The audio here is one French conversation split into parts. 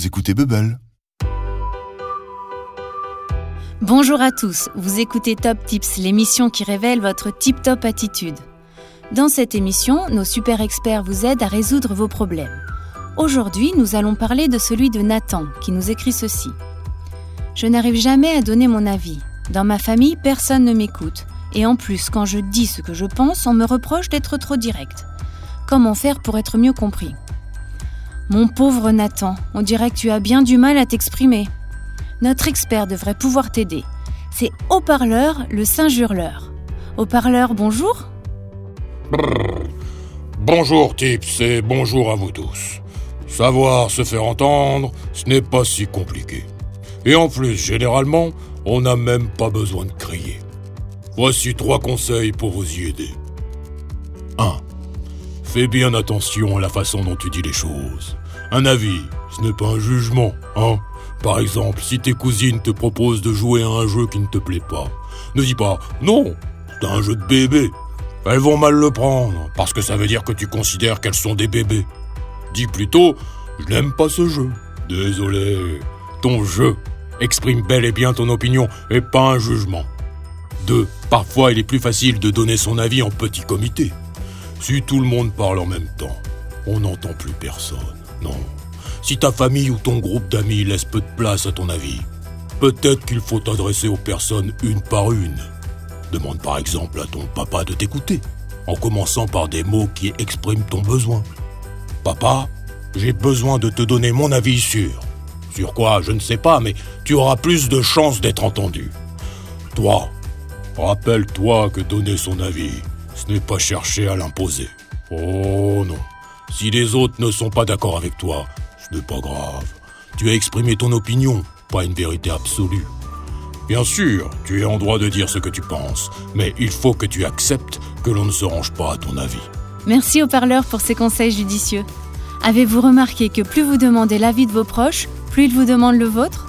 vous écoutez Bubble. Bonjour à tous, vous écoutez Top Tips, l'émission qui révèle votre tip-top attitude. Dans cette émission, nos super experts vous aident à résoudre vos problèmes. Aujourd'hui, nous allons parler de celui de Nathan, qui nous écrit ceci. Je n'arrive jamais à donner mon avis. Dans ma famille, personne ne m'écoute. Et en plus, quand je dis ce que je pense, on me reproche d'être trop direct. Comment faire pour être mieux compris? Mon pauvre Nathan, on dirait que tu as bien du mal à t'exprimer. Notre expert devrait pouvoir t'aider. C'est Haut-Parleur, le Saint-Jurleur. Haut-Parleur, bonjour Brrr. Bonjour Tips et bonjour à vous tous. Savoir se faire entendre, ce n'est pas si compliqué. Et en plus, généralement, on n'a même pas besoin de crier. Voici trois conseils pour vous y aider. 1. Fais bien attention à la façon dont tu dis les choses. Un avis, ce n'est pas un jugement, hein Par exemple, si tes cousines te proposent de jouer à un jeu qui ne te plaît pas, ne dis pas non, c'est un jeu de bébé. Elles vont mal le prendre, parce que ça veut dire que tu considères qu'elles sont des bébés. Dis plutôt, je n'aime pas ce jeu. Désolé, ton jeu exprime bel et bien ton opinion et pas un jugement. 2. Parfois, il est plus facile de donner son avis en petit comité. Si tout le monde parle en même temps, on n'entend plus personne. Non. Si ta famille ou ton groupe d'amis laisse peu de place à ton avis, peut-être qu'il faut t'adresser aux personnes une par une. Demande par exemple à ton papa de t'écouter, en commençant par des mots qui expriment ton besoin. Papa, j'ai besoin de te donner mon avis sur. Sur quoi, je ne sais pas, mais tu auras plus de chances d'être entendu. Toi, rappelle-toi que donner son avis, ce n'est pas chercher à l'imposer. Oh non. Si les autres ne sont pas d'accord avec toi, ce n'est pas grave. Tu as exprimé ton opinion, pas une vérité absolue. Bien sûr, tu es en droit de dire ce que tu penses, mais il faut que tu acceptes que l'on ne se range pas à ton avis. Merci au parleur pour ces conseils judicieux. Avez-vous remarqué que plus vous demandez l'avis de vos proches, plus ils vous demandent le vôtre?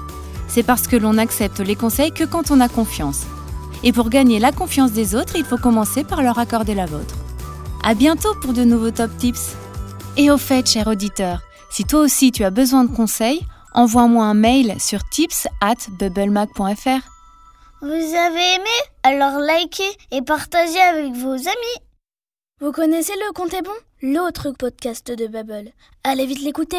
C'est parce que l'on accepte les conseils que quand on a confiance. Et pour gagner la confiance des autres, il faut commencer par leur accorder la vôtre. À bientôt pour de nouveaux top tips. Et au fait, cher auditeur, si toi aussi tu as besoin de conseils, envoie-moi un mail sur tips at bubblemac.fr. Vous avez aimé? Alors likez et partagez avec vos amis. Vous connaissez le Compte est bon? L'autre podcast de Bubble. Allez vite l'écouter